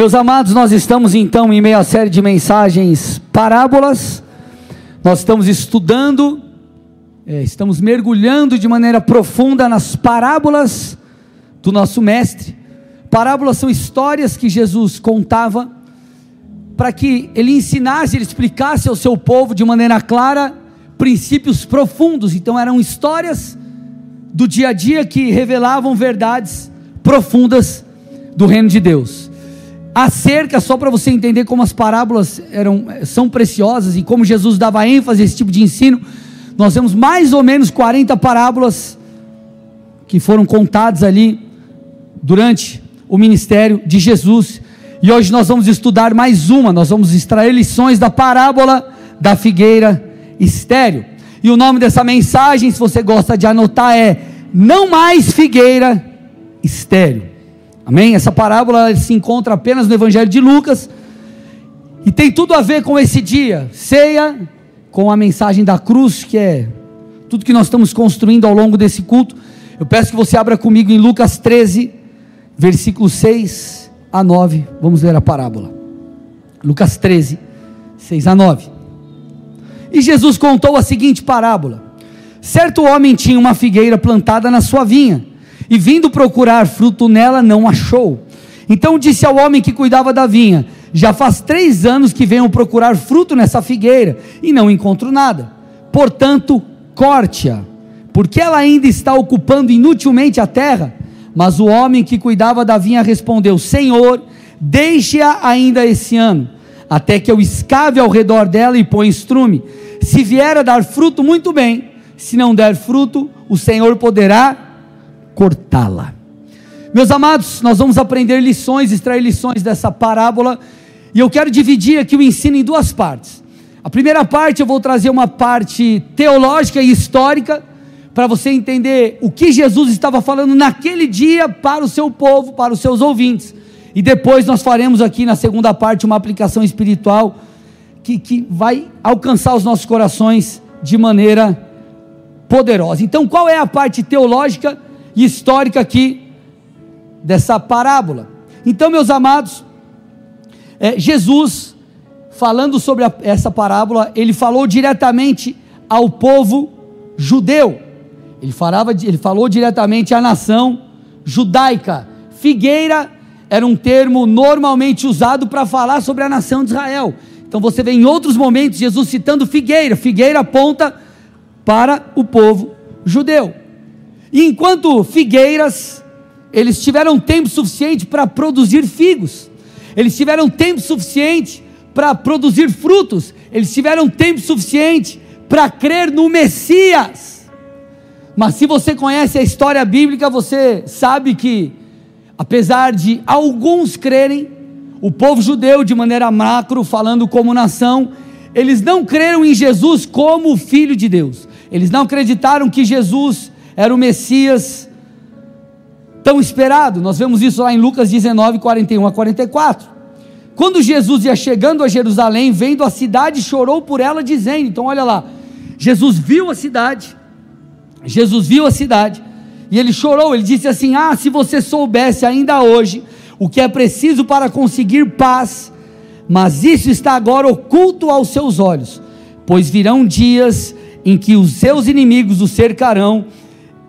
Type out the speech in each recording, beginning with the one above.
Meus amados, nós estamos então em meio à série de mensagens parábolas, nós estamos estudando, é, estamos mergulhando de maneira profunda nas parábolas do nosso Mestre. Parábolas são histórias que Jesus contava para que ele ensinasse, ele explicasse ao seu povo de maneira clara princípios profundos. Então eram histórias do dia a dia que revelavam verdades profundas do reino de Deus acerca, só para você entender como as parábolas eram, são preciosas e como Jesus dava ênfase a esse tipo de ensino, nós temos mais ou menos 40 parábolas que foram contadas ali durante o ministério de Jesus. E hoje nós vamos estudar mais uma, nós vamos extrair lições da parábola da figueira estéreo. E o nome dessa mensagem, se você gosta de anotar, é Não mais figueira estéreo. Amém? Essa parábola se encontra apenas no Evangelho de Lucas e tem tudo a ver com esse dia, ceia, com a mensagem da cruz, que é tudo que nós estamos construindo ao longo desse culto. Eu peço que você abra comigo em Lucas 13, versículos 6 a 9. Vamos ler a parábola. Lucas 13, 6 a 9. E Jesus contou a seguinte parábola: Certo homem tinha uma figueira plantada na sua vinha e vindo procurar fruto nela, não achou. Então disse ao homem que cuidava da vinha: Já faz três anos que venho procurar fruto nessa figueira e não encontro nada. Portanto, corte-a, porque ela ainda está ocupando inutilmente a terra. Mas o homem que cuidava da vinha respondeu: Senhor, deixe-a ainda esse ano, até que eu escave ao redor dela e ponha estrume. Se vier a dar fruto, muito bem. Se não der fruto, o Senhor poderá cortá-la. Meus amados, nós vamos aprender lições, extrair lições dessa parábola, e eu quero dividir aqui o ensino em duas partes. A primeira parte eu vou trazer uma parte teológica e histórica, para você entender o que Jesus estava falando naquele dia para o seu povo, para os seus ouvintes. E depois nós faremos aqui na segunda parte uma aplicação espiritual que, que vai alcançar os nossos corações de maneira poderosa. Então, qual é a parte teológica? E histórica aqui dessa parábola. Então, meus amados, é, Jesus, falando sobre a, essa parábola, ele falou diretamente ao povo judeu. Ele, falava, ele falou diretamente à nação judaica. Figueira era um termo normalmente usado para falar sobre a nação de Israel. Então você vê em outros momentos Jesus citando figueira. Figueira aponta para o povo judeu. E enquanto figueiras, eles tiveram tempo suficiente para produzir figos, eles tiveram tempo suficiente para produzir frutos, eles tiveram tempo suficiente para crer no Messias. Mas se você conhece a história bíblica, você sabe que, apesar de alguns crerem, o povo judeu, de maneira macro, falando como nação, eles não creram em Jesus como o Filho de Deus, eles não acreditaram que Jesus era o Messias tão esperado. Nós vemos isso lá em Lucas 19, 41 a 44. Quando Jesus ia chegando a Jerusalém, vendo a cidade, chorou por ela, dizendo: Então, olha lá, Jesus viu a cidade, Jesus viu a cidade, e ele chorou, ele disse assim: Ah, se você soubesse ainda hoje o que é preciso para conseguir paz, mas isso está agora oculto aos seus olhos, pois virão dias em que os seus inimigos o cercarão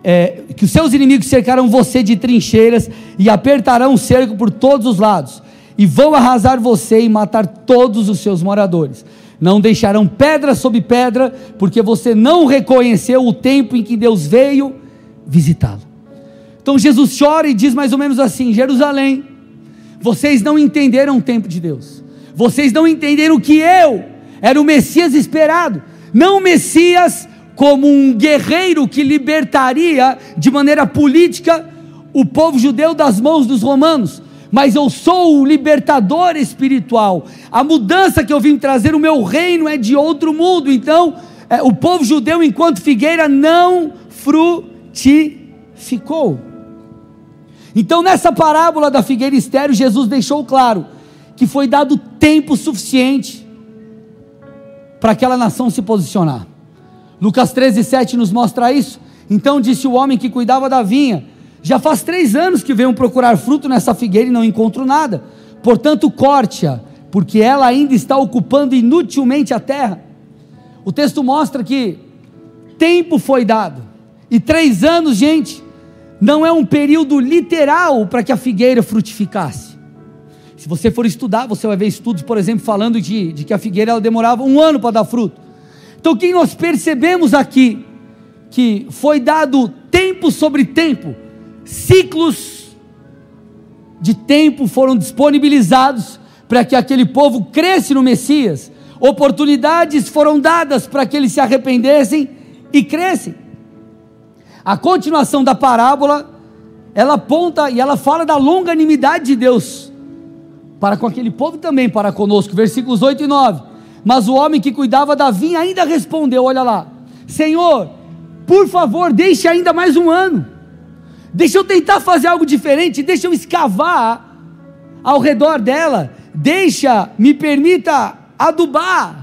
é, que os seus inimigos cercarão você de trincheiras e apertarão o cerco por todos os lados, e vão arrasar você e matar todos os seus moradores. Não deixarão pedra sobre pedra, porque você não reconheceu o tempo em que Deus veio visitá-lo. Então Jesus chora e diz mais ou menos assim: Jerusalém, vocês não entenderam o tempo de Deus, vocês não entenderam que eu era o Messias esperado, não o Messias como um guerreiro que libertaria de maneira política o povo judeu das mãos dos romanos. Mas eu sou o libertador espiritual. A mudança que eu vim trazer, o meu reino é de outro mundo. Então, é, o povo judeu, enquanto figueira, não frutificou. Então, nessa parábola da figueira estéreo, Jesus deixou claro que foi dado tempo suficiente para aquela nação se posicionar. Lucas 13, 7 nos mostra isso. Então disse o homem que cuidava da vinha: Já faz três anos que venho procurar fruto nessa figueira e não encontro nada. portanto, corte-a, porque ela ainda está ocupando inutilmente a terra. O texto mostra que tempo foi dado, e três anos, gente, não é um período literal para que a figueira frutificasse. Se você for estudar, você vai ver estudos, por exemplo, falando de, de que a figueira demorava um ano para dar fruto. Então, o que nós percebemos aqui? Que foi dado tempo sobre tempo, ciclos de tempo foram disponibilizados para que aquele povo cresce no Messias, oportunidades foram dadas para que eles se arrependessem e crescem. A continuação da parábola, ela aponta e ela fala da longanimidade de Deus para com aquele povo também para conosco, versículos 8 e 9. Mas o homem que cuidava da vinha ainda respondeu: Olha lá, Senhor, por favor, deixe ainda mais um ano, deixa eu tentar fazer algo diferente, deixa eu escavar ao redor dela, deixa, me permita adubar.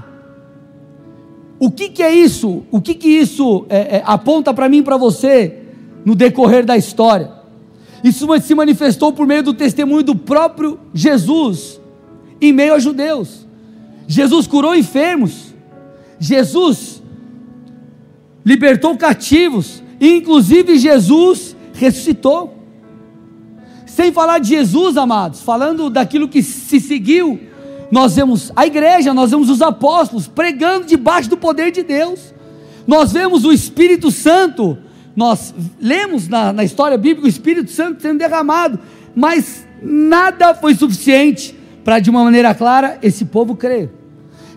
O que, que é isso? O que, que isso é, é, aponta para mim e para você no decorrer da história? Isso se manifestou por meio do testemunho do próprio Jesus em meio aos judeus. Jesus curou enfermos, Jesus libertou cativos, e inclusive Jesus ressuscitou. Sem falar de Jesus, amados, falando daquilo que se seguiu, nós vemos a igreja, nós vemos os apóstolos pregando debaixo do poder de Deus, nós vemos o Espírito Santo nós lemos na, na história bíblica o Espírito Santo sendo derramado, mas nada foi suficiente para, de uma maneira clara, esse povo crer.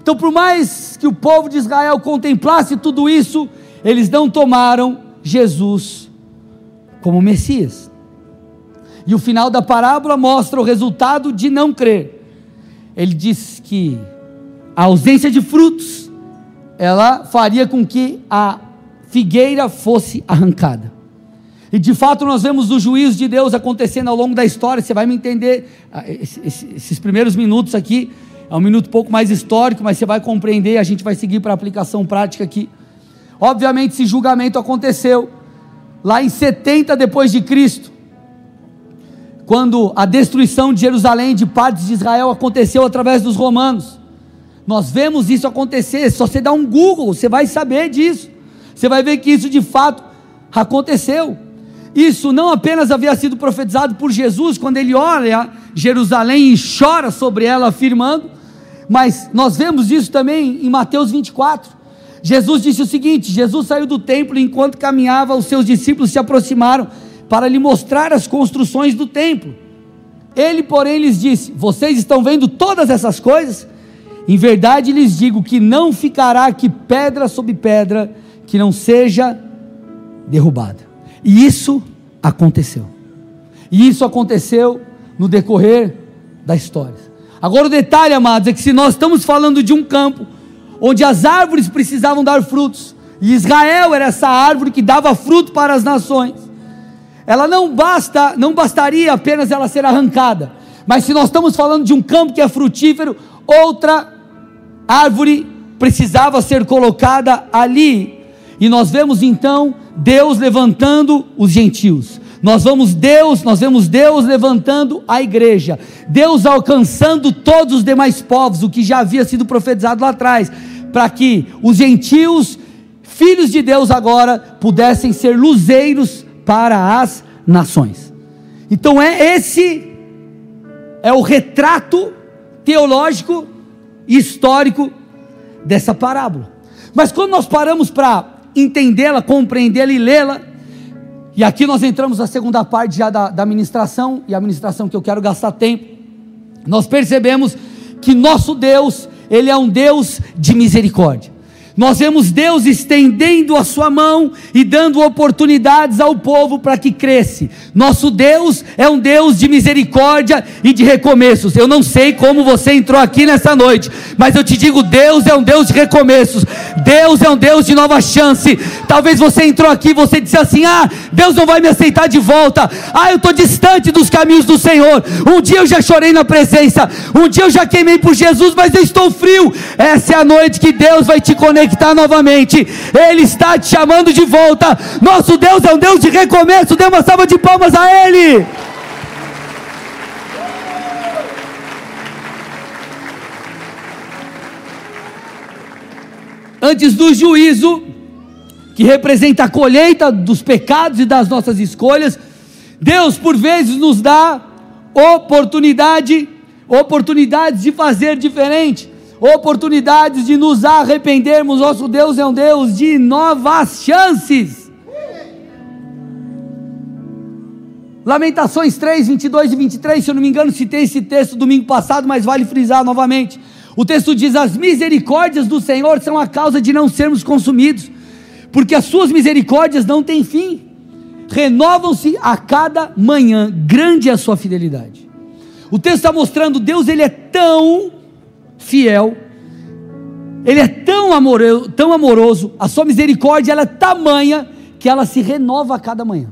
Então, por mais que o povo de Israel contemplasse tudo isso, eles não tomaram Jesus como Messias. E o final da parábola mostra o resultado de não crer. Ele diz que a ausência de frutos ela faria com que a figueira fosse arrancada. E de fato nós vemos o juízo de Deus acontecendo ao longo da história. Você vai me entender. Ah, esses primeiros minutos aqui é um minuto pouco mais histórico, mas você vai compreender. A gente vai seguir para a aplicação prática aqui. Obviamente, esse julgamento aconteceu lá em 70 depois de Cristo, quando a destruição de Jerusalém de partes de Israel aconteceu através dos romanos. Nós vemos isso acontecer. Se você dá um Google, você vai saber disso. Você vai ver que isso de fato aconteceu. Isso não apenas havia sido profetizado por Jesus, quando ele olha Jerusalém e chora sobre ela, afirmando, mas nós vemos isso também em Mateus 24. Jesus disse o seguinte: Jesus saiu do templo e enquanto caminhava, os seus discípulos se aproximaram para lhe mostrar as construções do templo. Ele, porém, lhes disse: Vocês estão vendo todas essas coisas? Em verdade lhes digo que não ficará aqui pedra sobre pedra que não seja derrubada. E isso aconteceu. E isso aconteceu no decorrer da história. Agora o detalhe, amados, é que se nós estamos falando de um campo onde as árvores precisavam dar frutos, e Israel era essa árvore que dava fruto para as nações. Ela não basta, não bastaria apenas ela ser arrancada, mas se nós estamos falando de um campo que é frutífero, outra árvore precisava ser colocada ali e nós vemos então Deus levantando os gentios. Nós vamos Deus, nós vemos Deus levantando a igreja. Deus alcançando todos os demais povos, o que já havia sido profetizado lá atrás, para que os gentios, filhos de Deus agora, pudessem ser luzeiros para as nações. Então é esse é o retrato teológico e histórico dessa parábola. Mas quando nós paramos para entendê-la, compreendê-la e lê-la. E aqui nós entramos na segunda parte já da, da ministração, e a ministração que eu quero gastar tempo. Nós percebemos que nosso Deus, Ele é um Deus de misericórdia. Nós vemos Deus estendendo a sua mão e dando oportunidades ao povo para que cresce. Nosso Deus é um Deus de misericórdia e de recomeços. Eu não sei como você entrou aqui nessa noite, mas eu te digo: Deus é um Deus de recomeços. Deus é um Deus de nova chance. Talvez você entrou aqui e você disse assim: Ah, Deus não vai me aceitar de volta. Ah, eu estou distante caminhos do Senhor. Um dia eu já chorei na presença, um dia eu já queimei por Jesus, mas eu estou frio. Essa é a noite que Deus vai te conectar novamente. Ele está te chamando de volta. Nosso Deus é um Deus de recomeço. Dê uma salva de palmas a Ele. Antes do juízo, que representa a colheita dos pecados e das nossas escolhas, Deus por vezes nos dá oportunidade, oportunidades de fazer diferente, oportunidades de nos arrependermos. Nosso Deus é um Deus de novas chances. Lamentações 3, 22 e 23, se eu não me engano, citei esse texto domingo passado, mas vale frisar novamente. O texto diz: As misericórdias do Senhor são a causa de não sermos consumidos, porque as suas misericórdias não têm fim, renovam-se a cada manhã, grande é a sua fidelidade. O texto está mostrando: Deus ele é tão fiel, ele é tão amoroso, tão amoroso, a sua misericórdia ela é tamanha que ela se renova a cada manhã.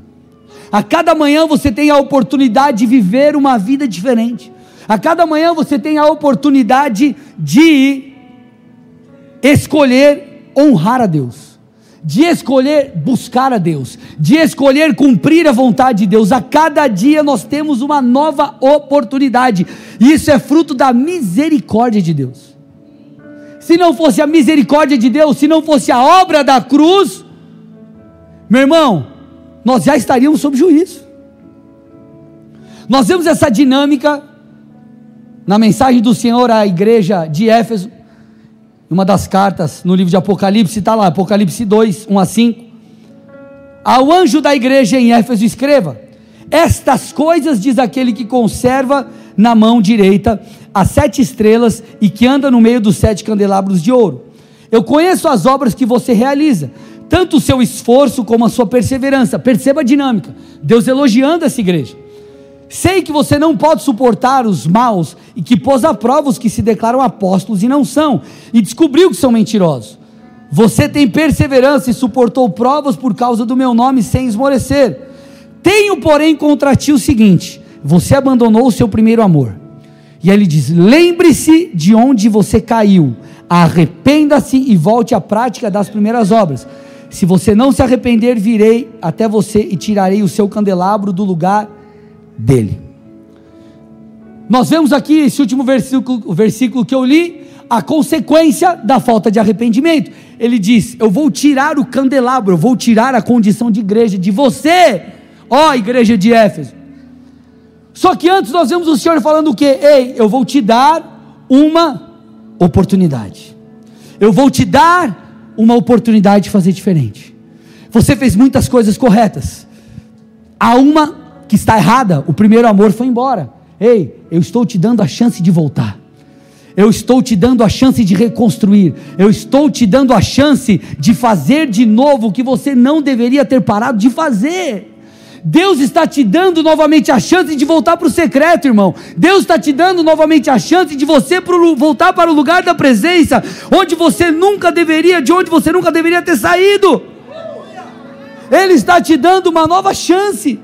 A cada manhã você tem a oportunidade de viver uma vida diferente. A cada manhã você tem a oportunidade de escolher honrar a Deus, de escolher buscar a Deus, de escolher cumprir a vontade de Deus. A cada dia nós temos uma nova oportunidade, e isso é fruto da misericórdia de Deus. Se não fosse a misericórdia de Deus, se não fosse a obra da cruz, meu irmão, nós já estaríamos sob juízo. Nós vemos essa dinâmica na mensagem do Senhor à igreja de Éfeso, uma das cartas no livro de Apocalipse, está lá, Apocalipse 2, 1 a 5. Ao anjo da igreja em Éfeso, escreva: Estas coisas diz aquele que conserva na mão direita as sete estrelas e que anda no meio dos sete candelabros de ouro. Eu conheço as obras que você realiza tanto o seu esforço como a sua perseverança. Perceba a dinâmica. Deus elogiando essa igreja. Sei que você não pode suportar os maus e que pôs à prova os que se declaram apóstolos e não são, e descobriu que são mentirosos. Você tem perseverança e suportou provas por causa do meu nome sem esmorecer. Tenho, porém, contra ti o seguinte: você abandonou o seu primeiro amor. E aí ele diz: lembre-se de onde você caiu, arrependa-se e volte à prática das primeiras obras. Se você não se arrepender, virei até você e tirarei o seu candelabro do lugar dele. Nós vemos aqui esse último versículo, o versículo que eu li, a consequência da falta de arrependimento. Ele diz: Eu vou tirar o candelabro, eu vou tirar a condição de igreja de você, ó igreja de Éfeso. Só que antes nós vemos o Senhor falando o que? Ei, eu vou te dar uma oportunidade. Eu vou te dar uma oportunidade de fazer diferente. Você fez muitas coisas corretas. Há uma que está errada. O primeiro amor foi embora. Ei, eu estou te dando a chance de voltar. Eu estou te dando a chance de reconstruir. Eu estou te dando a chance de fazer de novo o que você não deveria ter parado de fazer. Deus está te dando novamente a chance de voltar para o secreto, irmão. Deus está te dando novamente a chance de você pro, voltar para o lugar da presença, onde você nunca deveria, de onde você nunca deveria ter saído. Ele está te dando uma nova chance.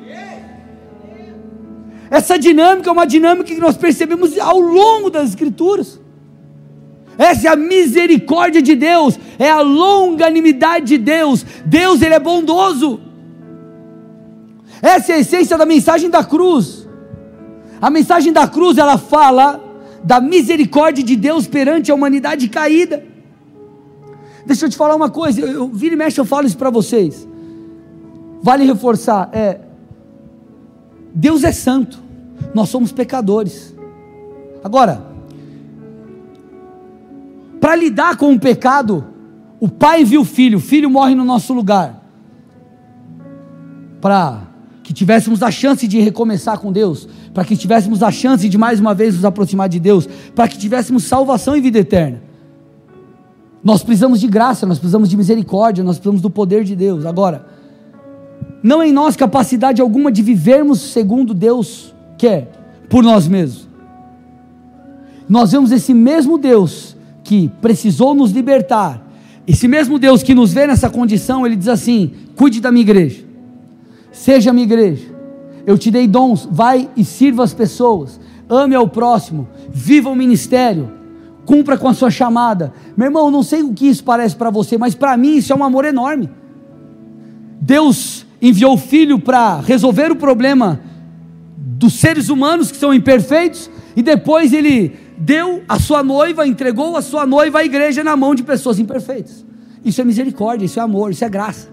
Essa dinâmica é uma dinâmica que nós percebemos ao longo das Escrituras. Essa é a misericórdia de Deus, é a longanimidade de Deus. Deus, Ele é bondoso. Essa é a essência da mensagem da cruz. A mensagem da cruz ela fala da misericórdia de Deus perante a humanidade caída. Deixa eu te falar uma coisa, eu, eu vira e mexe, eu falo isso para vocês. Vale reforçar, é Deus é santo, nós somos pecadores. Agora, para lidar com o pecado, o pai viu o filho, o filho morre no nosso lugar. Para que tivéssemos a chance de recomeçar com Deus, para que tivéssemos a chance de mais uma vez nos aproximar de Deus, para que tivéssemos salvação e vida eterna. Nós precisamos de graça, nós precisamos de misericórdia, nós precisamos do poder de Deus. Agora, não em nós capacidade alguma de vivermos segundo Deus quer, por nós mesmos. Nós vemos esse mesmo Deus que precisou nos libertar, esse mesmo Deus que nos vê nessa condição, ele diz assim: cuide da minha igreja Seja minha igreja. Eu te dei dons, vai e sirva as pessoas. Ame ao próximo, viva o ministério, cumpra com a sua chamada. Meu irmão, não sei o que isso parece para você, mas para mim isso é um amor enorme. Deus enviou o filho para resolver o problema dos seres humanos que são imperfeitos e depois ele deu a sua noiva, entregou a sua noiva à igreja na mão de pessoas imperfeitas. Isso é misericórdia, isso é amor, isso é graça.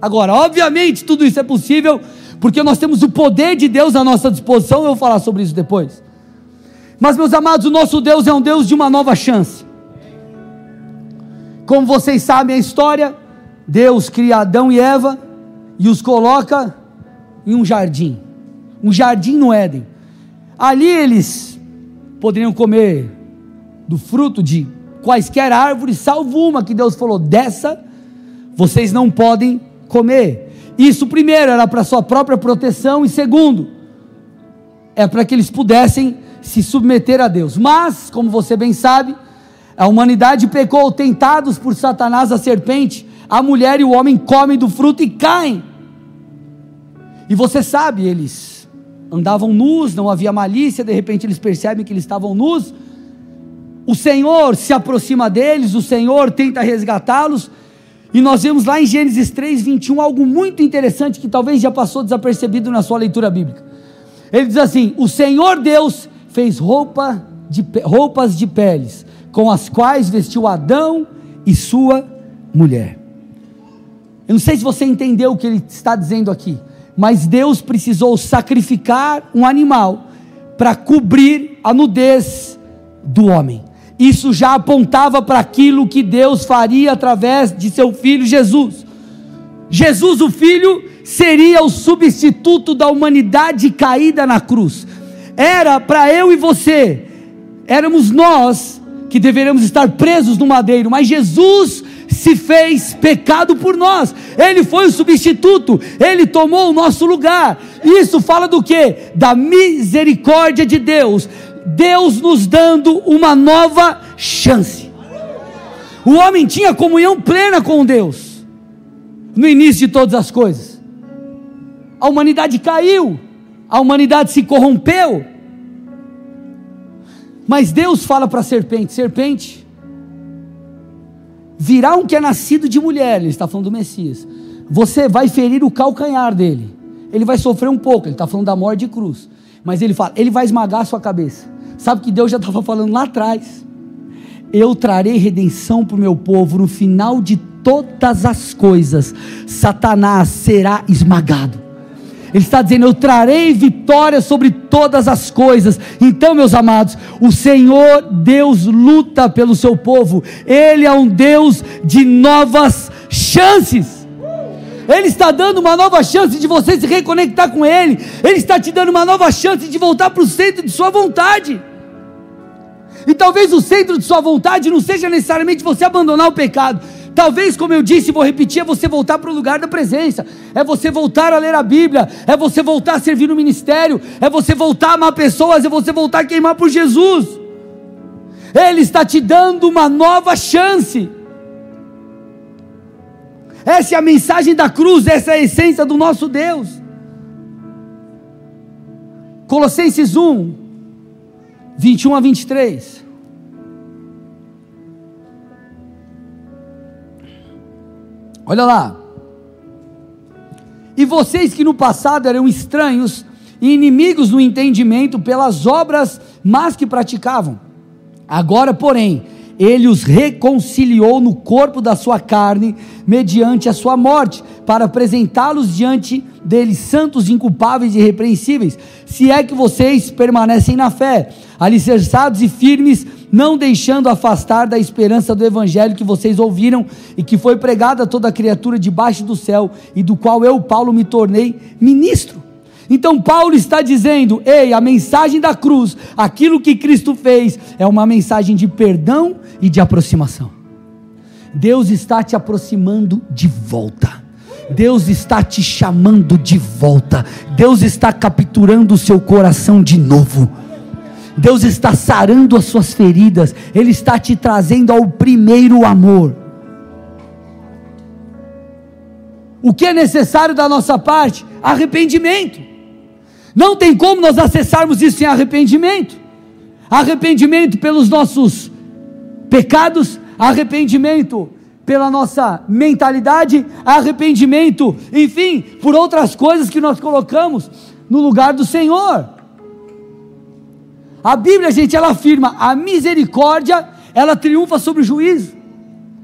Agora, obviamente, tudo isso é possível porque nós temos o poder de Deus à nossa disposição. Eu vou falar sobre isso depois. Mas, meus amados, o nosso Deus é um Deus de uma nova chance. Como vocês sabem a história, Deus cria Adão e Eva e os coloca em um jardim, um jardim no Éden. Ali eles poderiam comer do fruto de quaisquer árvores, salvo uma que Deus falou: dessa vocês não podem comer. Isso, primeiro, era para sua própria proteção, e segundo, é para que eles pudessem se submeter a Deus. Mas, como você bem sabe, a humanidade pecou, tentados por Satanás, a serpente, a mulher e o homem comem do fruto e caem. E você sabe, eles andavam nus, não havia malícia, de repente eles percebem que eles estavam nus. O Senhor se aproxima deles, o Senhor tenta resgatá-los. E nós vemos lá em Gênesis 3, 21 algo muito interessante que talvez já passou desapercebido na sua leitura bíblica. Ele diz assim: O Senhor Deus fez roupa de, roupas de peles, com as quais vestiu Adão e sua mulher. Eu não sei se você entendeu o que ele está dizendo aqui mas Deus precisou sacrificar um animal para cobrir a nudez do homem. Isso já apontava para aquilo que Deus faria através de seu filho Jesus. Jesus, o filho, seria o substituto da humanidade caída na cruz. Era para eu e você, éramos nós que deveríamos estar presos no madeiro, mas Jesus se fez pecado por nós. Ele foi o substituto, ele tomou o nosso lugar. Isso fala do que? Da misericórdia de Deus. Deus nos dando uma nova chance. O homem tinha comunhão plena com Deus no início de todas as coisas. A humanidade caiu, a humanidade se corrompeu. Mas Deus fala para a serpente: serpente, virá um que é nascido de mulher, ele está falando do Messias. Você vai ferir o calcanhar dele. Ele vai sofrer um pouco, ele está falando da morte de cruz. Mas ele fala, ele vai esmagar a sua cabeça. Sabe que Deus já estava falando lá atrás. Eu trarei redenção para o meu povo no final de todas as coisas. Satanás será esmagado. Ele está dizendo: Eu trarei vitória sobre todas as coisas. Então, meus amados, o Senhor Deus luta pelo seu povo. Ele é um Deus de novas chances. Ele está dando uma nova chance de você se reconectar com Ele. Ele está te dando uma nova chance de voltar para o centro de sua vontade. E talvez o centro de sua vontade não seja necessariamente você abandonar o pecado, Talvez, como eu disse, vou repetir, é você voltar para o lugar da presença, é você voltar a ler a Bíblia, é você voltar a servir no ministério, é você voltar a amar pessoas, é você voltar a queimar por Jesus. Ele está te dando uma nova chance. Essa é a mensagem da cruz, essa é a essência do nosso Deus. Colossenses 1, 21 a 23. Olha lá. E vocês que no passado eram estranhos e inimigos no entendimento pelas obras más que praticavam, agora, porém, ele os reconciliou no corpo da sua carne, mediante a sua morte, para apresentá-los diante deles santos, inculpáveis e irrepreensíveis, se é que vocês permanecem na fé, alicerçados e firmes, não deixando afastar da esperança do evangelho que vocês ouviram e que foi pregada a toda criatura debaixo do céu, e do qual eu, Paulo, me tornei ministro. Então Paulo está dizendo: ei, a mensagem da cruz, aquilo que Cristo fez, é uma mensagem de perdão e de aproximação. Deus está te aproximando de volta. Deus está te chamando de volta. Deus está capturando o seu coração de novo. Deus está sarando as suas feridas. Ele está te trazendo ao primeiro amor. O que é necessário da nossa parte? Arrependimento. Não tem como nós acessarmos isso sem arrependimento. Arrependimento pelos nossos pecados, arrependimento pela nossa mentalidade, arrependimento, enfim, por outras coisas que nós colocamos no lugar do Senhor. A Bíblia, gente, ela afirma: a misericórdia, ela triunfa sobre o juízo.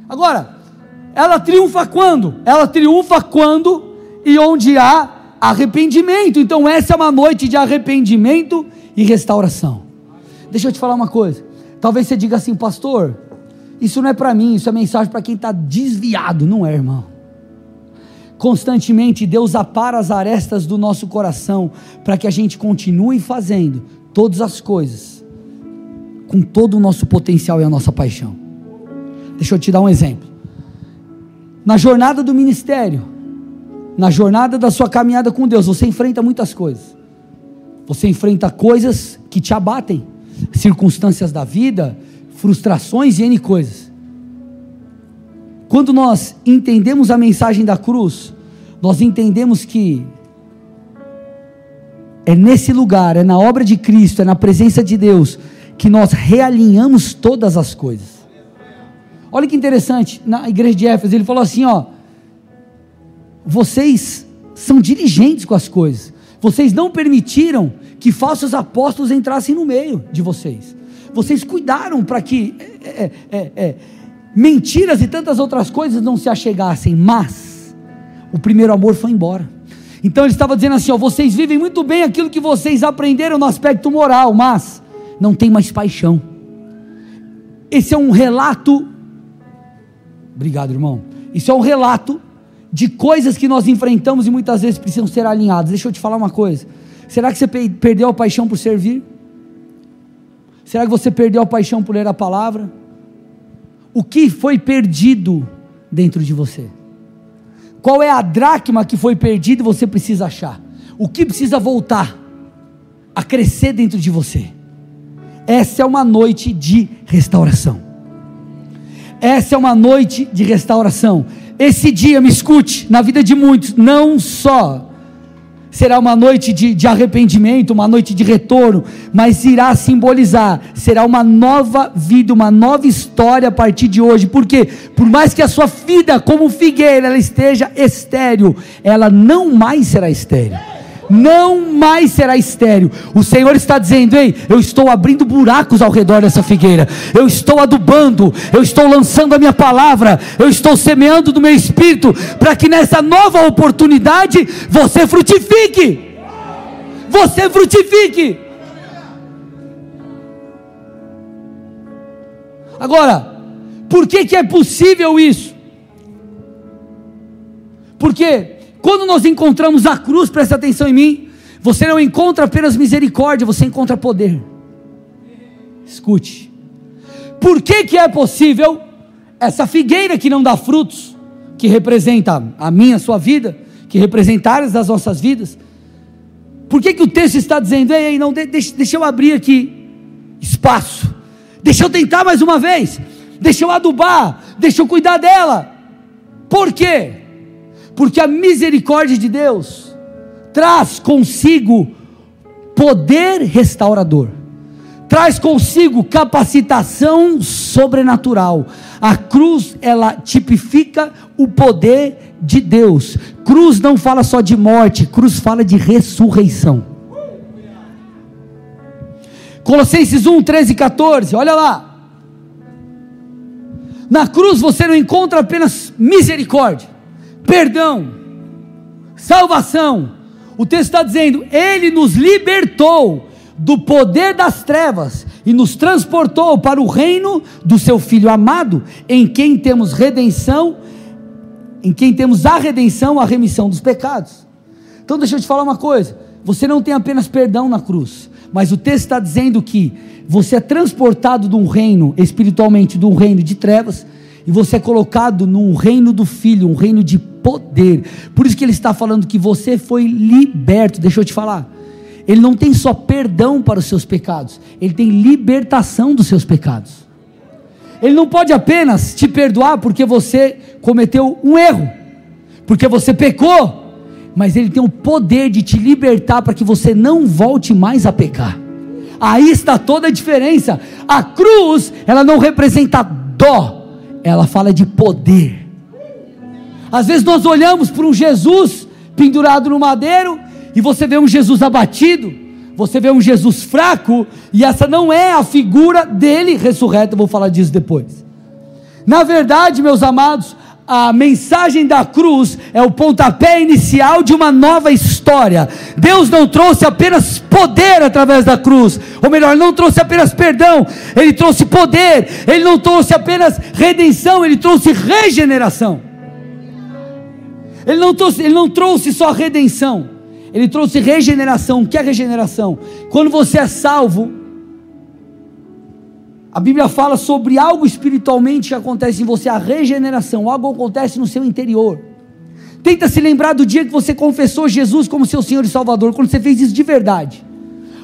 Agora, ela triunfa quando? Ela triunfa quando e onde há arrependimento. Então, essa é uma noite de arrependimento e restauração. Deixa eu te falar uma coisa. Talvez você diga assim, pastor, isso não é para mim, isso é mensagem para quem está desviado. Não é, irmão. Constantemente Deus apara as arestas do nosso coração para que a gente continue fazendo todas as coisas com todo o nosso potencial e a nossa paixão. Deixa eu te dar um exemplo. Na jornada do ministério, na jornada da sua caminhada com Deus, você enfrenta muitas coisas. Você enfrenta coisas que te abatem, circunstâncias da vida, frustrações e N coisas. Quando nós entendemos a mensagem da cruz, nós entendemos que é nesse lugar, é na obra de Cristo, é na presença de Deus, que nós realinhamos todas as coisas. Olha que interessante, na igreja de Éfeso, ele falou assim: ó, vocês são dirigentes com as coisas, vocês não permitiram que falsos apóstolos entrassem no meio de vocês vocês cuidaram para que é, é, é, é, mentiras e tantas outras coisas não se achegassem, mas o primeiro amor foi embora. Então ele estava dizendo assim: ó, vocês vivem muito bem aquilo que vocês aprenderam no aspecto moral, mas não tem mais paixão. Esse é um relato. Obrigado, irmão. Isso é um relato de coisas que nós enfrentamos e muitas vezes precisam ser alinhadas. Deixa eu te falar uma coisa. Será que você perdeu a paixão por servir? Será que você perdeu a paixão por ler a palavra? O que foi perdido dentro de você? Qual é a dracma que foi perdida e você precisa achar? O que precisa voltar a crescer dentro de você? Essa é uma noite de restauração. Essa é uma noite de restauração. Esse dia, me escute, na vida de muitos, não só será uma noite de, de, arrependimento, uma noite de retorno, mas irá simbolizar, será uma nova vida, uma nova história a partir de hoje, porque por mais que a sua vida como figueira ela esteja estéril, ela não mais será estéril não mais será estéreo. O Senhor está dizendo: Ei, eu estou abrindo buracos ao redor dessa figueira, eu estou adubando, eu estou lançando a minha palavra, eu estou semeando do meu espírito, para que nessa nova oportunidade você frutifique. Você frutifique. Agora, por que, que é possível isso? Porque quando nós encontramos a cruz, presta atenção em mim, você não encontra apenas misericórdia, você encontra poder. Escute. Por que, que é possível essa figueira que não dá frutos, que representa a minha, a sua vida, que representa áreas das nossas vidas? Por que, que o texto está dizendo, ei, ei não, deixa, deixa eu abrir aqui espaço, deixa eu tentar mais uma vez, deixa eu adubar, deixa eu cuidar dela. Por quê? Porque a misericórdia de Deus traz consigo poder restaurador, traz consigo capacitação sobrenatural. A cruz, ela tipifica o poder de Deus. Cruz não fala só de morte, cruz fala de ressurreição. Colossenses 1, 13 e 14, olha lá. Na cruz você não encontra apenas misericórdia, perdão, salvação. O texto está dizendo: Ele nos libertou do poder das trevas e nos transportou para o reino do seu Filho amado, em quem temos redenção, em quem temos a redenção, a remissão dos pecados. Então, deixa eu te falar uma coisa: você não tem apenas perdão na cruz, mas o texto está dizendo que você é transportado de um reino, espiritualmente, de um reino de trevas, e você é colocado no reino do Filho, um reino de poder. Por isso que ele está falando que você foi liberto. Deixa eu te falar. Ele não tem só perdão para os seus pecados, ele tem libertação dos seus pecados. Ele não pode apenas te perdoar porque você cometeu um erro, porque você pecou, mas ele tem o poder de te libertar para que você não volte mais a pecar. Aí está toda a diferença. A cruz, ela não representa dó, ela fala de poder. Às vezes nós olhamos para um Jesus pendurado no madeiro e você vê um Jesus abatido, você vê um Jesus fraco, e essa não é a figura dele ressurreto, eu vou falar disso depois. Na verdade, meus amados, a mensagem da cruz é o pontapé inicial de uma nova história. Deus não trouxe apenas poder através da cruz, ou melhor, não trouxe apenas perdão, ele trouxe poder, ele não trouxe apenas redenção, ele trouxe regeneração. Ele não trouxe, ele não trouxe só redenção, ele trouxe regeneração. O que é regeneração? Quando você é salvo, a Bíblia fala sobre algo espiritualmente que acontece em você, a regeneração, algo acontece no seu interior. Tenta se lembrar do dia que você confessou Jesus como seu Senhor e Salvador, quando você fez isso de verdade.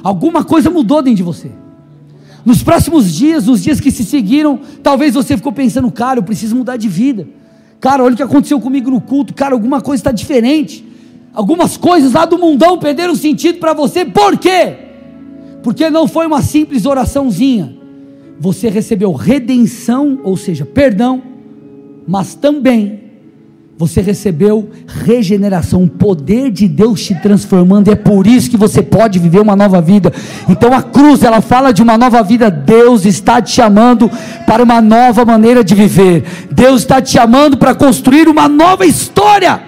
Alguma coisa mudou dentro de você. Nos próximos dias, nos dias que se seguiram, talvez você ficou pensando, cara, eu preciso mudar de vida. Cara, olha o que aconteceu comigo no culto. Cara, alguma coisa está diferente. Algumas coisas lá do mundão perderam sentido para você. Por quê? Porque não foi uma simples oraçãozinha você recebeu redenção, ou seja, perdão, mas também você recebeu regeneração, o poder de Deus te transformando, é por isso que você pode viver uma nova vida. Então a cruz, ela fala de uma nova vida. Deus está te chamando para uma nova maneira de viver. Deus está te chamando para construir uma nova história.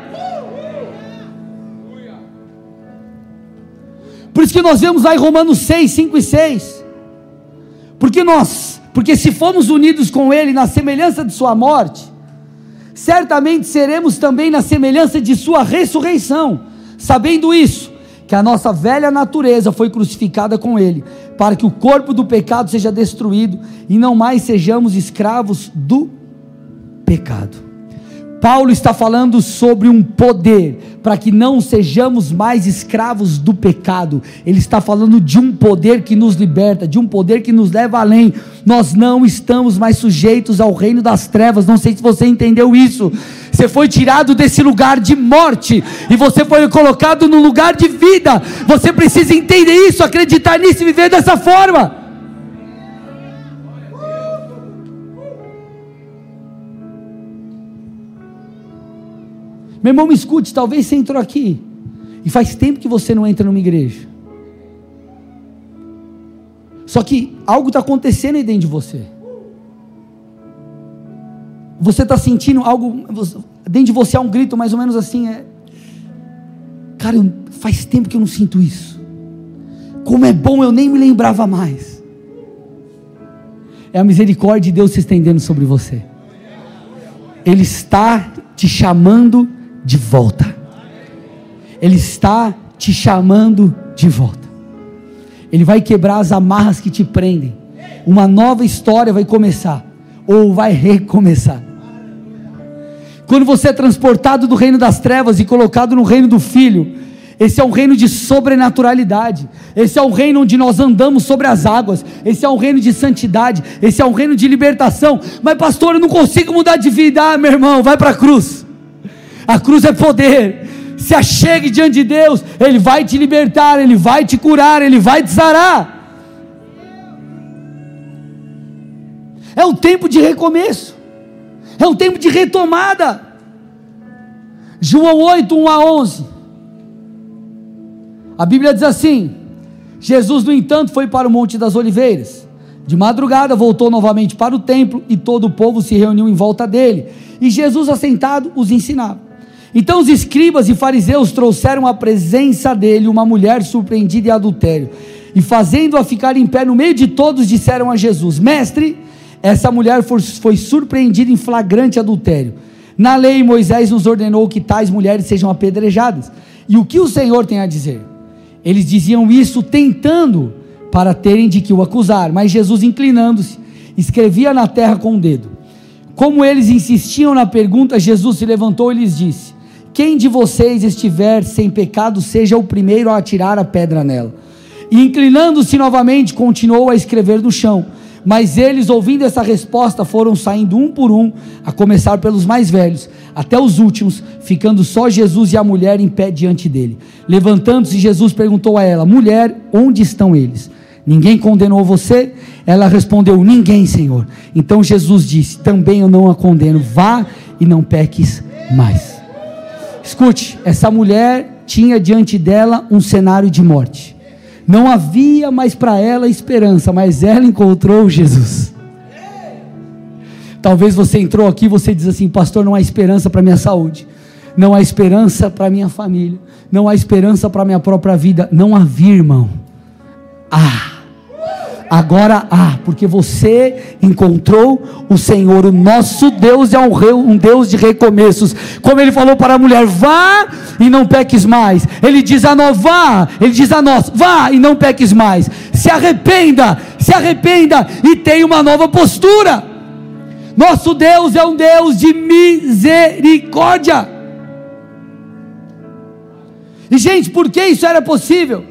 Por isso que nós vemos lá em Romanos 6, 5 e 6. Porque nós, porque se formos unidos com Ele na semelhança de Sua morte, certamente seremos também na semelhança de Sua ressurreição. Sabendo isso, que a nossa velha natureza foi crucificada com Ele, para que o corpo do pecado seja destruído e não mais sejamos escravos do pecado. Paulo está falando sobre um poder para que não sejamos mais escravos do pecado. Ele está falando de um poder que nos liberta, de um poder que nos leva além. Nós não estamos mais sujeitos ao reino das trevas. Não sei se você entendeu isso. Você foi tirado desse lugar de morte e você foi colocado no lugar de vida. Você precisa entender isso, acreditar nisso e viver dessa forma. Meu irmão, me escute, talvez você entrou aqui e faz tempo que você não entra numa igreja. Só que algo está acontecendo aí dentro de você. Você está sentindo algo, dentro de você há um grito mais ou menos assim, é, cara, faz tempo que eu não sinto isso. Como é bom, eu nem me lembrava mais. É a misericórdia de Deus se estendendo sobre você. Ele está te chamando de volta. Ele está te chamando de volta. Ele vai quebrar as amarras que te prendem. Uma nova história vai começar, ou vai recomeçar. Quando você é transportado do reino das trevas e colocado no reino do Filho, esse é um reino de sobrenaturalidade. Esse é um reino onde nós andamos sobre as águas. Esse é um reino de santidade. Esse é um reino de libertação. Mas, pastor, eu não consigo mudar de vida. Ah, meu irmão, vai para a cruz. A cruz é poder. Se achegue diante de Deus, Ele vai te libertar, Ele vai te curar, Ele vai te sarar. É um tempo de recomeço, é um tempo de retomada. João 8, 1 a 11. A Bíblia diz assim: Jesus, no entanto, foi para o Monte das Oliveiras. De madrugada voltou novamente para o templo e todo o povo se reuniu em volta dele. E Jesus, assentado, os ensinava. Então os escribas e fariseus trouxeram à presença dele uma mulher surpreendida em adultério. E fazendo-a ficar em pé no meio de todos, disseram a Jesus: Mestre, essa mulher foi surpreendida em flagrante adultério. Na lei, Moisés nos ordenou que tais mulheres sejam apedrejadas. E o que o Senhor tem a dizer? Eles diziam isso tentando para terem de que o acusar, mas Jesus, inclinando-se, escrevia na terra com o dedo. Como eles insistiam na pergunta, Jesus se levantou e lhes disse: quem de vocês estiver sem pecado, seja o primeiro a atirar a pedra nela. E inclinando-se novamente, continuou a escrever no chão. Mas eles, ouvindo essa resposta, foram saindo um por um, a começar pelos mais velhos, até os últimos, ficando só Jesus e a mulher em pé diante dele. Levantando-se, Jesus perguntou a ela: Mulher, onde estão eles? Ninguém condenou você? Ela respondeu: Ninguém, Senhor. Então Jesus disse: Também eu não a condeno. Vá e não peques mais. Escute, essa mulher tinha diante dela um cenário de morte. Não havia mais para ela esperança, mas ela encontrou Jesus. Talvez você entrou aqui e você diz assim, pastor, não há esperança para minha saúde, não há esperança para minha família, não há esperança para minha própria vida. Não havia, irmão. Ah! Agora há, porque você encontrou o Senhor, o nosso Deus é um, rei, um Deus de recomeços. Como ele falou para a mulher: vá e não peques mais. Ele diz a nós: vá, ele diz a nós: vá e não peques mais. Se arrependa, se arrependa e tenha uma nova postura. Nosso Deus é um Deus de misericórdia. E gente, por que isso era possível?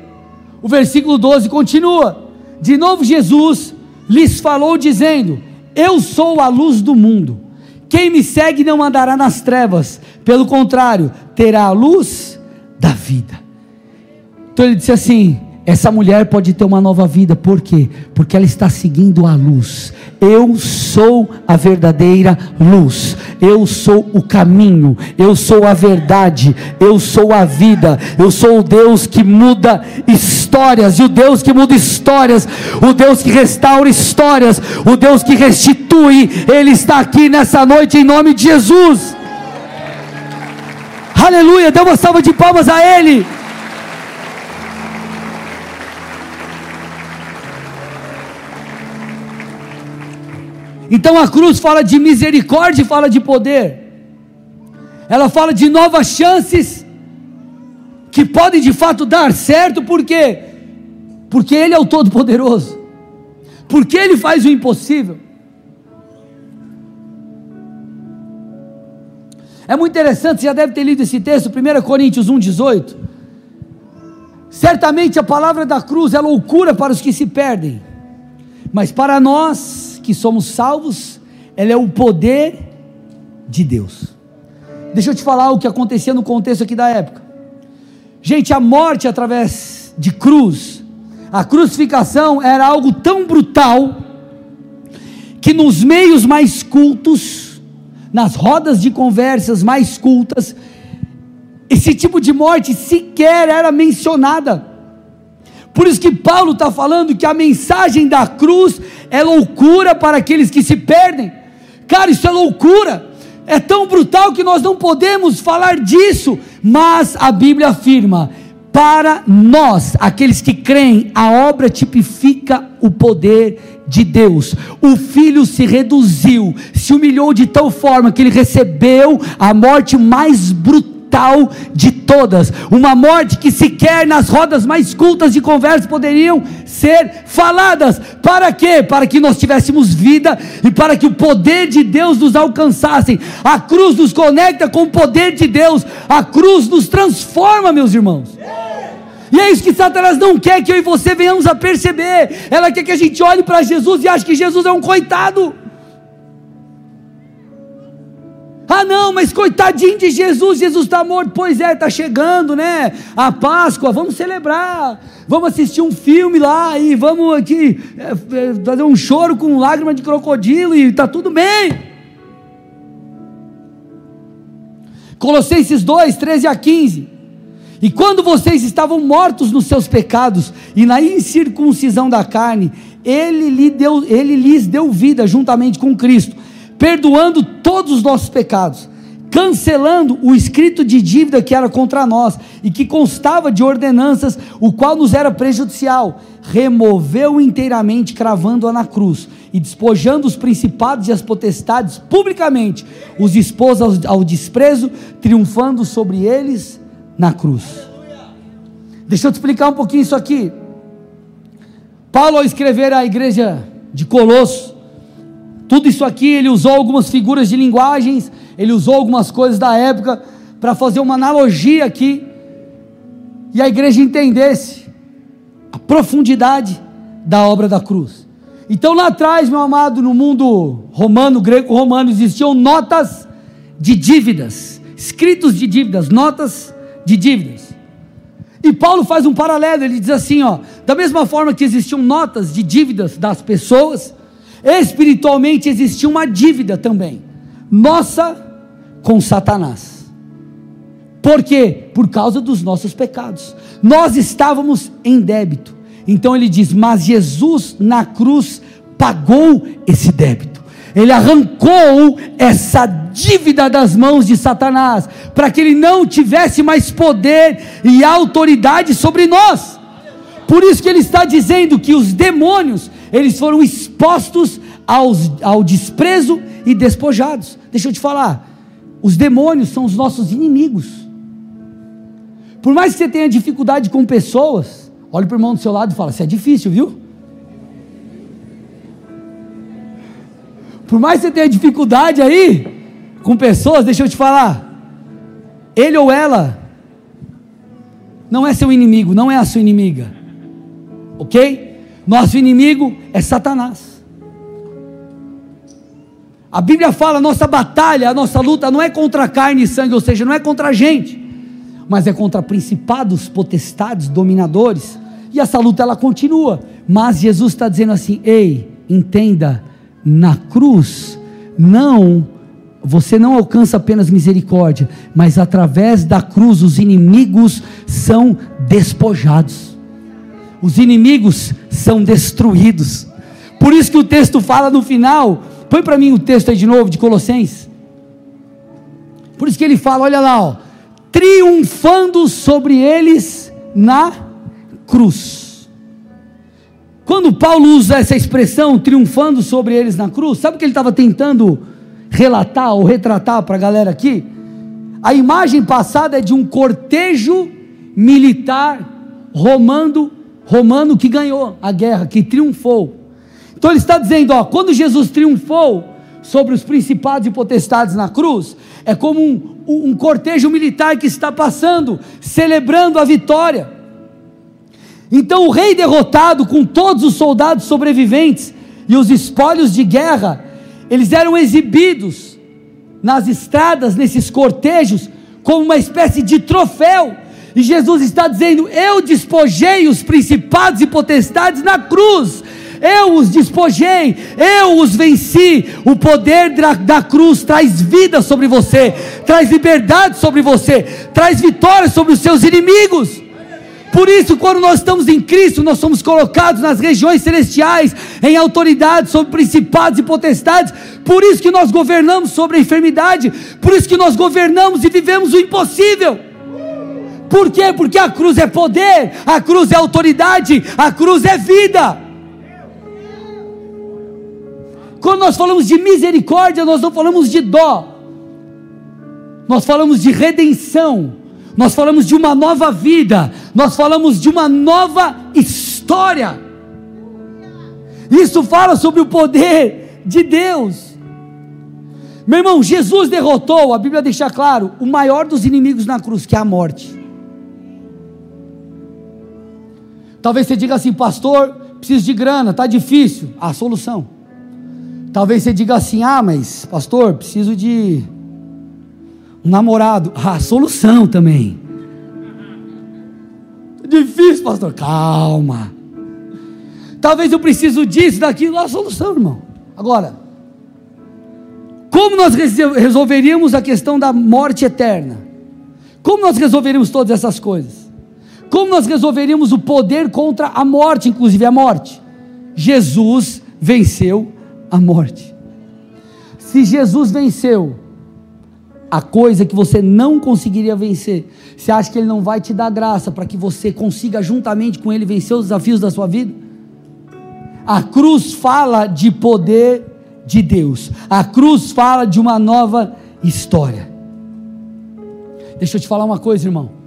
O versículo 12 continua. De novo, Jesus lhes falou, dizendo: Eu sou a luz do mundo. Quem me segue não andará nas trevas, pelo contrário, terá a luz da vida. Então ele disse assim: essa mulher pode ter uma nova vida, por quê? Porque ela está seguindo a luz. Eu sou a verdadeira luz, eu sou o caminho, eu sou a verdade, eu sou a vida, eu sou o Deus que muda histórias, e o Deus que muda histórias, o Deus que restaura histórias, o Deus que restitui, Ele está aqui nessa noite em nome de Jesus. Aleluia, dê uma salva de palmas a Ele. Então a cruz fala de misericórdia fala de poder. Ela fala de novas chances que podem de fato dar certo, por quê? Porque Ele é o Todo-Poderoso, porque Ele faz o impossível. É muito interessante, você já deve ter lido esse texto, 1 Coríntios 1,18. Certamente a palavra da cruz é loucura para os que se perdem, mas para nós que somos salvos, ela é o poder de Deus. Deixa eu te falar o que acontecia no contexto aqui da época. Gente, a morte através de cruz, a crucificação era algo tão brutal que nos meios mais cultos, nas rodas de conversas mais cultas, esse tipo de morte sequer era mencionada. Por isso que Paulo está falando que a mensagem da cruz é loucura para aqueles que se perdem. Cara, isso é loucura. É tão brutal que nós não podemos falar disso. Mas a Bíblia afirma: para nós, aqueles que creem, a obra tipifica o poder de Deus. O filho se reduziu, se humilhou de tal forma que ele recebeu a morte mais brutal mortal de todas, uma morte que sequer nas rodas mais cultas de conversa poderiam ser faladas. Para quê? Para que nós tivéssemos vida e para que o poder de Deus nos alcançasse. A cruz nos conecta com o poder de Deus, a cruz nos transforma, meus irmãos. E é isso que Satanás não quer que eu e você venhamos a perceber. Ela quer que a gente olhe para Jesus e ache que Jesus é um coitado. Ah, não, mas coitadinho de Jesus, Jesus está morto. Pois é, está chegando, né? A Páscoa, vamos celebrar. Vamos assistir um filme lá e vamos aqui é, é, fazer um choro com lágrima de crocodilo e está tudo bem. Colossenses 2, 13 a 15. E quando vocês estavam mortos nos seus pecados e na incircuncisão da carne, ele, lhe deu, ele lhes deu vida juntamente com Cristo perdoando todos os nossos pecados, cancelando o escrito de dívida que era contra nós e que constava de ordenanças, o qual nos era prejudicial, removeu inteiramente, cravando-a na cruz e despojando os principados e as potestades publicamente, os expôs ao, ao desprezo, triunfando sobre eles na cruz. Deixa eu te explicar um pouquinho isso aqui. Paulo, ao escrever à igreja de Colosso, tudo isso aqui ele usou algumas figuras de linguagens, ele usou algumas coisas da época para fazer uma analogia aqui e a igreja entendesse a profundidade da obra da cruz. Então lá atrás, meu amado, no mundo romano, greco-romano, existiam notas de dívidas, escritos de dívidas, notas de dívidas. E Paulo faz um paralelo, ele diz assim, ó, da mesma forma que existiam notas de dívidas das pessoas, espiritualmente existia uma dívida também, nossa com Satanás. Por quê? Por causa dos nossos pecados. Nós estávamos em débito. Então ele diz: Mas Jesus na cruz pagou esse débito. ele arrancou essa dívida das mãos de Satanás, para que ele não tivesse mais poder e autoridade sobre nós. Por isso que ele está dizendo que os demônios, eles foram expostos aos, ao desprezo e despojados. Deixa eu te falar, os demônios são os nossos inimigos. Por mais que você tenha dificuldade com pessoas, olhe para o irmão do seu lado e fala: Isso é difícil, viu? Por mais que você tenha dificuldade aí com pessoas, deixa eu te falar, ele ou ela não é seu inimigo, não é a sua inimiga, ok? Nosso inimigo é Satanás. A Bíblia fala: nossa batalha, a nossa luta não é contra carne e sangue, ou seja, não é contra a gente, mas é contra principados, potestades, dominadores. E essa luta ela continua, mas Jesus está dizendo assim: ei, entenda na cruz, não, você não alcança apenas misericórdia, mas através da cruz os inimigos são despojados, os inimigos são destruídos. Por isso que o texto fala no final, põe para mim o texto aí de novo, de Colossenses. Por isso que ele fala, olha lá, ó, triunfando sobre eles na cruz. Quando Paulo usa essa expressão, triunfando sobre eles na cruz, sabe o que ele estava tentando relatar ou retratar para a galera aqui? A imagem passada é de um cortejo militar romano, romano que ganhou a guerra, que triunfou. Então ele está dizendo, ó, quando Jesus triunfou sobre os principados e potestades na cruz, é como um, um cortejo militar que está passando, celebrando a vitória. Então o rei derrotado, com todos os soldados sobreviventes e os espólios de guerra, eles eram exibidos nas estradas, nesses cortejos, como uma espécie de troféu. E Jesus está dizendo: Eu despojei os principados e potestades na cruz, eu os despojei, eu os venci. O poder da, da, cruz traz vida sobre você, traz liberdade sobre você, traz vitória sobre os seus inimigos. Por isso, quando nós estamos em Cristo, nós somos colocados nas regiões celestiais, em autoridade sobre principados e potestades. Por isso que nós governamos sobre a enfermidade. Por isso que nós governamos e vivemos o impossível. Por quê? Porque a cruz é poder, a cruz é autoridade, a cruz é vida. Quando nós falamos de misericórdia, nós não falamos de dó, nós falamos de redenção nós falamos de uma nova vida, nós falamos de uma nova história. Isso fala sobre o poder de Deus. Meu irmão, Jesus derrotou, a Bíblia deixa claro, o maior dos inimigos na cruz, que é a morte. Talvez você diga assim, pastor, preciso de grana, está difícil. A solução. Talvez você diga assim, ah, mas pastor, preciso de um namorado, ah, solução também. Difícil, pastor. Calma. Talvez eu preciso disso, daquilo, a solução, irmão. Agora, como nós resolveríamos a questão da morte eterna? Como nós resolveríamos todas essas coisas? Como nós resolveríamos o poder contra a morte, inclusive a morte? Jesus venceu a morte. Se Jesus venceu, a coisa que você não conseguiria vencer. Você acha que Ele não vai te dar graça para que você consiga, juntamente com Ele, vencer os desafios da sua vida? A cruz fala de poder de Deus, a cruz fala de uma nova história. Deixa eu te falar uma coisa, irmão.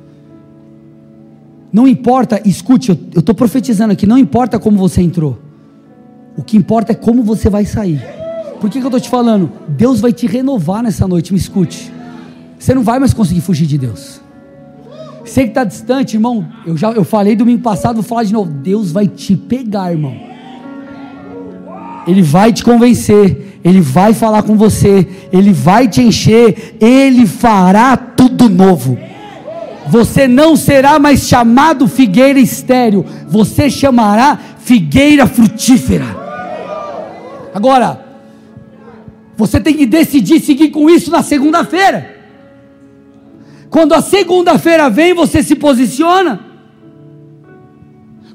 Não importa, escute, eu estou profetizando aqui, não importa como você entrou, o que importa é como você vai sair. Por que, que eu estou te falando? Deus vai te renovar nessa noite, me escute. Você não vai mais conseguir fugir de Deus. Você que está distante, irmão, eu já eu falei domingo passado, vou falar de novo. Deus vai te pegar, irmão. Ele vai te convencer, ele vai falar com você, ele vai te encher, ele fará tudo novo. Você não será mais chamado figueira estéreo, você chamará figueira frutífera. Agora, você tem que decidir seguir com isso na segunda-feira. Quando a segunda-feira vem, você se posiciona.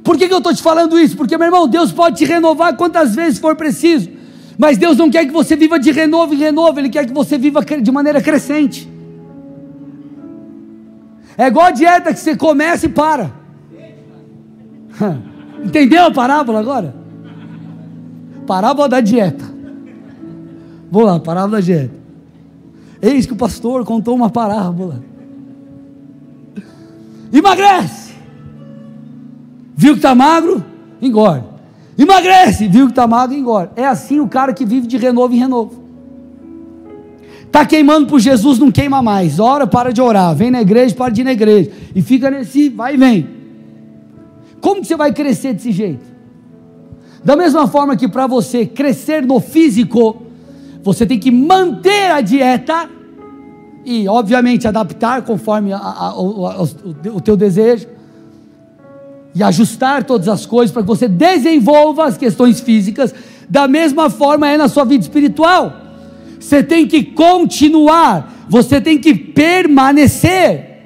Por que, que eu estou te falando isso? Porque, meu irmão, Deus pode te renovar quantas vezes for preciso. Mas Deus não quer que você viva de renovo em renovo, Ele quer que você viva de maneira crescente. É igual a dieta que você começa e para. Entendeu a parábola agora? Parábola da dieta. Vou lá, parábola da dieta. Eis que o pastor contou uma parábola. Emagrece. Viu que está magro? Engorda. Emagrece. Viu que está magro? Engorda. É assim o cara que vive de renovo em renovo. Está queimando por Jesus, não queima mais. Ora, para de orar. Vem na igreja, para de ir na igreja. E fica nesse vai e vem. Como que você vai crescer desse jeito? Da mesma forma que para você crescer no físico, você tem que manter a dieta e, obviamente, adaptar conforme a, a, a, o, o teu desejo e ajustar todas as coisas para que você desenvolva as questões físicas. Da mesma forma é na sua vida espiritual. Você tem que continuar, você tem que permanecer.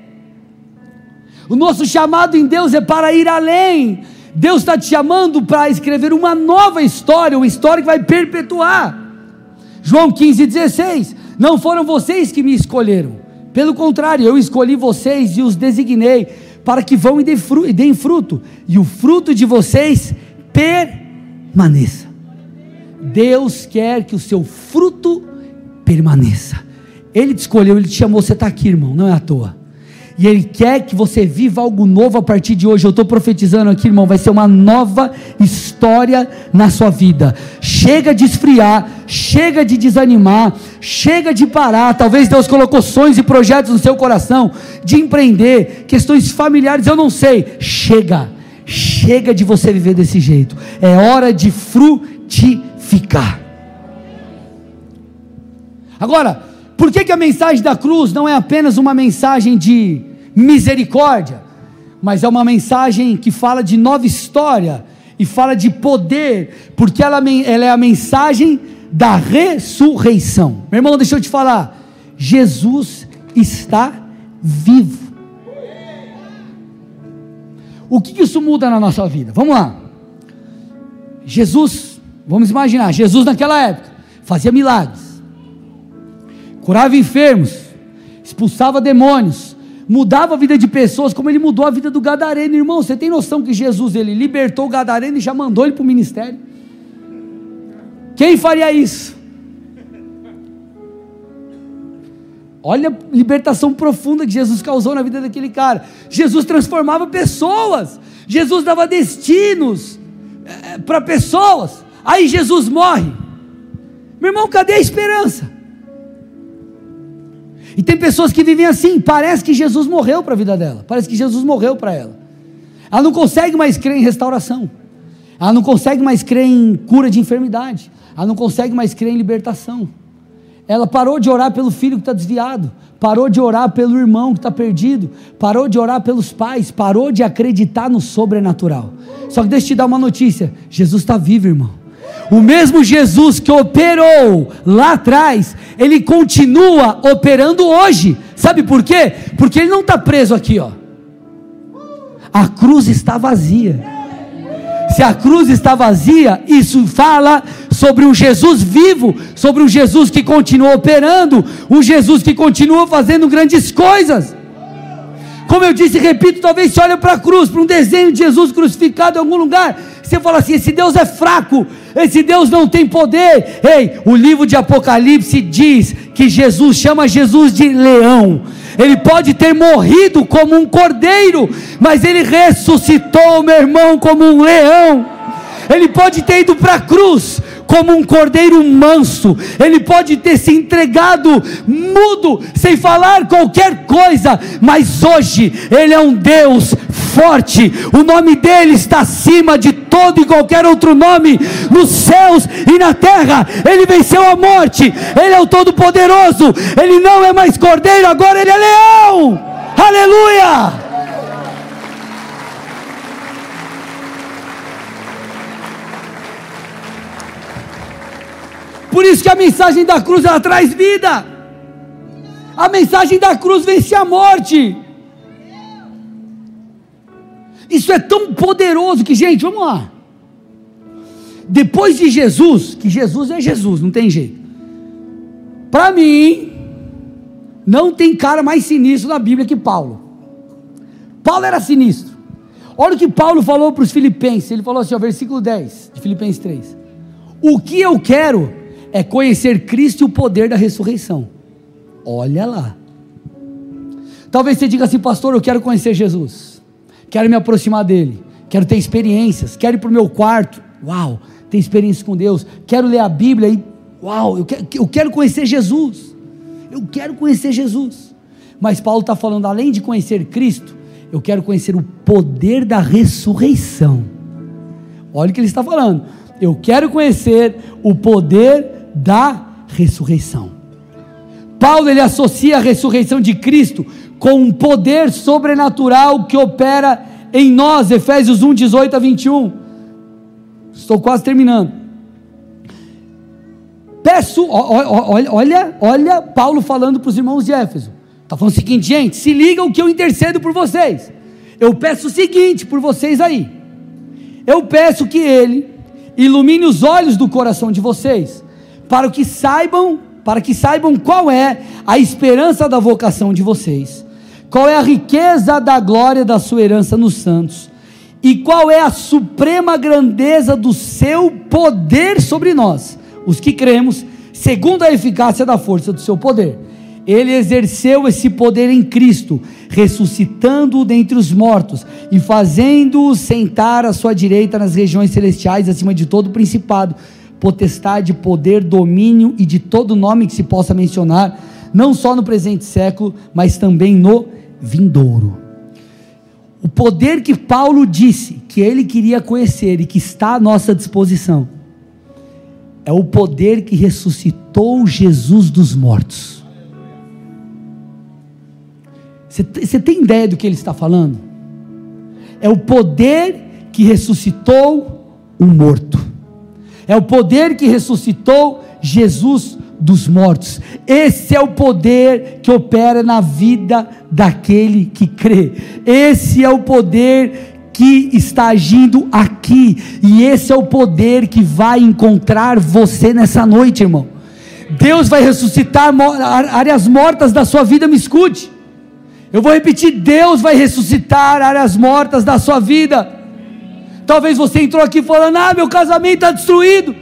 O nosso chamado em Deus é para ir além. Deus está te chamando para escrever uma nova história, uma história que vai perpetuar. João 15,16: Não foram vocês que me escolheram, pelo contrário, eu escolhi vocês e os designei para que vão e deem fruto, e o fruto de vocês permaneça. Deus quer que o seu fruto permaneça. Ele te escolheu, ele te chamou, você está aqui, irmão, não é à toa e Ele quer que você viva algo novo a partir de hoje. Eu estou profetizando aqui, irmão, vai ser uma nova história na sua vida. Chega de esfriar, chega de desanimar, chega de parar. Talvez Deus colocou sonhos e projetos no seu coração de empreender, questões familiares, eu não sei. Chega, chega de você viver desse jeito. É hora de frutificar. Agora, por que, que a mensagem da cruz não é apenas uma mensagem de misericórdia, mas é uma mensagem que fala de nova história e fala de poder, porque ela, ela é a mensagem da ressurreição. Meu irmão, deixa eu te falar: Jesus está vivo. O que isso muda na nossa vida? Vamos lá. Jesus, vamos imaginar, Jesus naquela época fazia milagres curava enfermos, expulsava demônios, mudava a vida de pessoas, como ele mudou a vida do gadareno, irmão. Você tem noção que Jesus ele libertou o gadareno e já mandou ele para o ministério? Quem faria isso? Olha a libertação profunda que Jesus causou na vida daquele cara. Jesus transformava pessoas. Jesus dava destinos é, eh, para pessoas. Aí Jesus morre. Meu irmão, cadê a esperança? E tem pessoas que vivem assim, parece que Jesus morreu para a vida dela, parece que Jesus morreu para ela. Ela não consegue mais crer em restauração, ela não consegue mais crer em cura de enfermidade, ela não consegue mais crer em libertação. Ela parou de orar pelo filho que está desviado, parou de orar pelo irmão que está perdido, parou de orar pelos pais, parou de acreditar no sobrenatural. Só que deixa eu te dar uma notícia: Jesus está vivo, irmão. O mesmo Jesus que operou lá atrás, ele continua operando hoje. Sabe por quê? Porque ele não está preso aqui, ó. A cruz está vazia. Se a cruz está vazia, isso fala sobre um Jesus vivo, sobre um Jesus que continua operando, um Jesus que continua fazendo grandes coisas. Como eu disse, repito, talvez você olhe para a cruz, para um desenho de Jesus crucificado em algum lugar, você fala assim: esse Deus é fraco, esse Deus não tem poder. Ei, o livro de Apocalipse diz que Jesus chama Jesus de leão. Ele pode ter morrido como um cordeiro, mas ele ressuscitou, meu irmão, como um leão. Ele pode ter ido para a cruz, como um cordeiro manso, ele pode ter se entregado mudo, sem falar qualquer coisa, mas hoje ele é um Deus forte, o nome dele está acima de todo e qualquer outro nome, nos céus e na terra. Ele venceu a morte, ele é o Todo-Poderoso, ele não é mais cordeiro, agora ele é leão. Aleluia! Por isso que a mensagem da cruz ela traz vida. A mensagem da cruz vence a morte. Isso é tão poderoso que, gente, vamos lá. depois de Jesus, que Jesus é Jesus, não tem jeito. Para mim, não tem cara mais sinistro na Bíblia que Paulo. Paulo era sinistro. Olha o que Paulo falou para os filipenses. Ele falou assim, ó, versículo 10 de Filipenses 3. O que eu quero é conhecer Cristo e o poder da ressurreição. Olha lá. Talvez você diga assim, pastor, eu quero conhecer Jesus. Quero me aproximar dele. Quero ter experiências. Quero ir para o meu quarto. Uau, ter experiência com Deus. Quero ler a Bíblia e. Uau, eu quero, eu quero conhecer Jesus. Eu quero conhecer Jesus. Mas Paulo está falando, além de conhecer Cristo, eu quero conhecer o poder da ressurreição. Olha o que ele está falando. Eu quero conhecer o poder da ressurreição. Paulo ele associa a ressurreição de Cristo com um poder sobrenatural que opera em nós, Efésios 1, 18 a 21. Estou quase terminando. Peço, olha, olha, olha Paulo falando para os irmãos de Éfeso. Está falando o seguinte, gente, se ligam que eu intercedo por vocês. Eu peço o seguinte por vocês aí. Eu peço que ele ilumine os olhos do coração de vocês, para que saibam, para que saibam qual é a esperança da vocação de vocês, qual é a riqueza da glória da sua herança nos santos, e qual é a suprema grandeza do seu poder sobre nós, os que cremos, segundo a eficácia da força do seu poder. Ele exerceu esse poder em Cristo, ressuscitando-o dentre os mortos e fazendo-o sentar à sua direita nas regiões celestiais, acima de todo principado, potestade, poder, domínio e de todo nome que se possa mencionar, não só no presente século, mas também no vindouro. O poder que Paulo disse que ele queria conhecer e que está à nossa disposição é o poder que ressuscitou Jesus dos mortos. Você tem ideia do que ele está falando? É o poder que ressuscitou um morto. É o poder que ressuscitou Jesus dos mortos. Esse é o poder que opera na vida daquele que crê. Esse é o poder que está agindo aqui. E esse é o poder que vai encontrar você nessa noite, irmão. Deus vai ressuscitar áreas mortas da sua vida, me escute. Eu vou repetir: Deus vai ressuscitar áreas mortas da sua vida. Talvez você entrou aqui falando: Ah, meu casamento está destruído,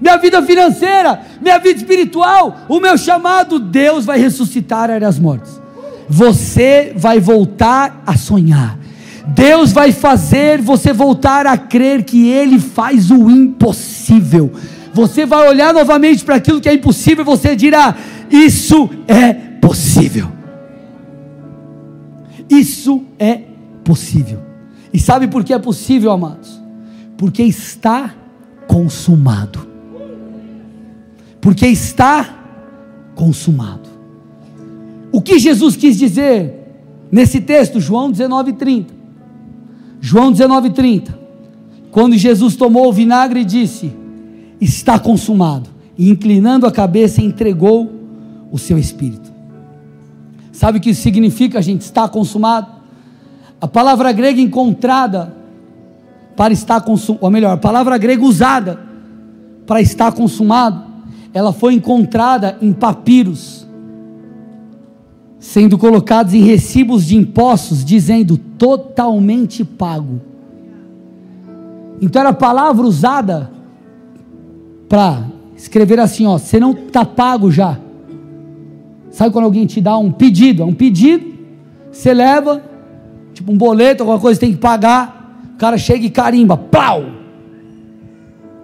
minha vida financeira, minha vida espiritual, o meu chamado. Deus vai ressuscitar áreas mortas. Você vai voltar a sonhar. Deus vai fazer você voltar a crer que Ele faz o impossível. Você vai olhar novamente para aquilo que é impossível e você dirá: Isso é possível. Isso é possível. E sabe por que é possível, amados? Porque está consumado. Porque está consumado. O que Jesus quis dizer nesse texto, João 19:30? João 19:30. Quando Jesus tomou o vinagre e disse: "Está consumado", e inclinando a cabeça entregou o seu espírito. Sabe o que isso significa, gente? Está consumado. A palavra grega encontrada para estar consumado, ou melhor, a palavra grega usada para estar consumado, ela foi encontrada em papiros, sendo colocados em recibos de impostos, dizendo totalmente pago. Então era a palavra usada para escrever assim: ó, você não está pago já. Sabe quando alguém te dá um pedido? É um pedido, você leva, tipo um boleto, alguma coisa, tem que pagar. O cara chega e carimba, pau!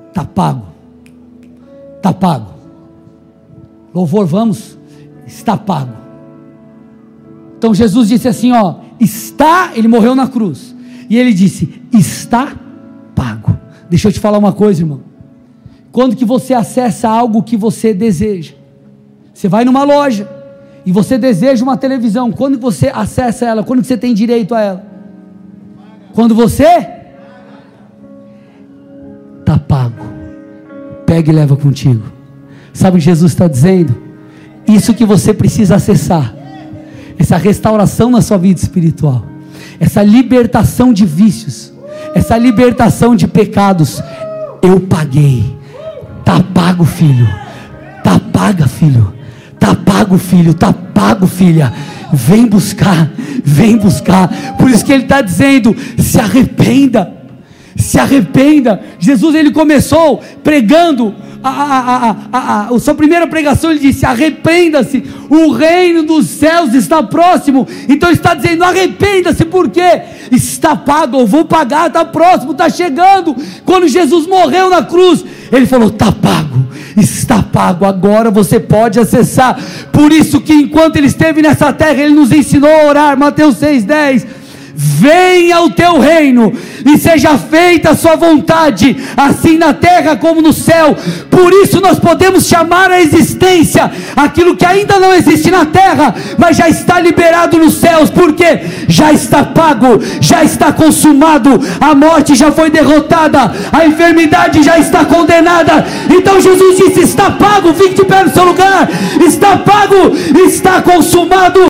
Está pago. Está pago. Louvor, vamos, está pago. Então Jesus disse assim: ó, está, ele morreu na cruz. E ele disse: está pago. Deixa eu te falar uma coisa, irmão. Quando que você acessa algo que você deseja? Você vai numa loja, e você deseja uma televisão, quando você acessa ela? Quando você tem direito a ela? Quando você está pago. Pega e leva contigo. Sabe o que Jesus está dizendo? Isso que você precisa acessar. Essa restauração na sua vida espiritual. Essa libertação de vícios. Essa libertação de pecados. Eu paguei. Tá pago, filho. Tá paga, filho. Tá pago, filho. Tá pago, filha. Vem buscar, vem buscar. Por isso que ele está dizendo: se arrependa, se arrependa. Jesus ele começou pregando a, a, a, a, sua primeira pregação, ele disse: arrependa-se, o reino dos céus está próximo. Então está dizendo: arrependa-se, porque está pago, eu vou pagar, está próximo, está chegando. Quando Jesus morreu na cruz, ele falou: está pago, está pago, agora você pode acessar. Por isso que enquanto ele esteve nessa terra, ele nos ensinou a orar, Mateus 6,10 venha o teu reino e seja feita a sua vontade, assim na terra como no céu. Por isso nós podemos chamar a existência aquilo que ainda não existe na terra, mas já está liberado nos céus, porque já está pago, já está consumado, a morte já foi derrotada, a enfermidade já está condenada. Então Jesus disse: está pago, fique de pé no seu lugar, está pago, está consumado.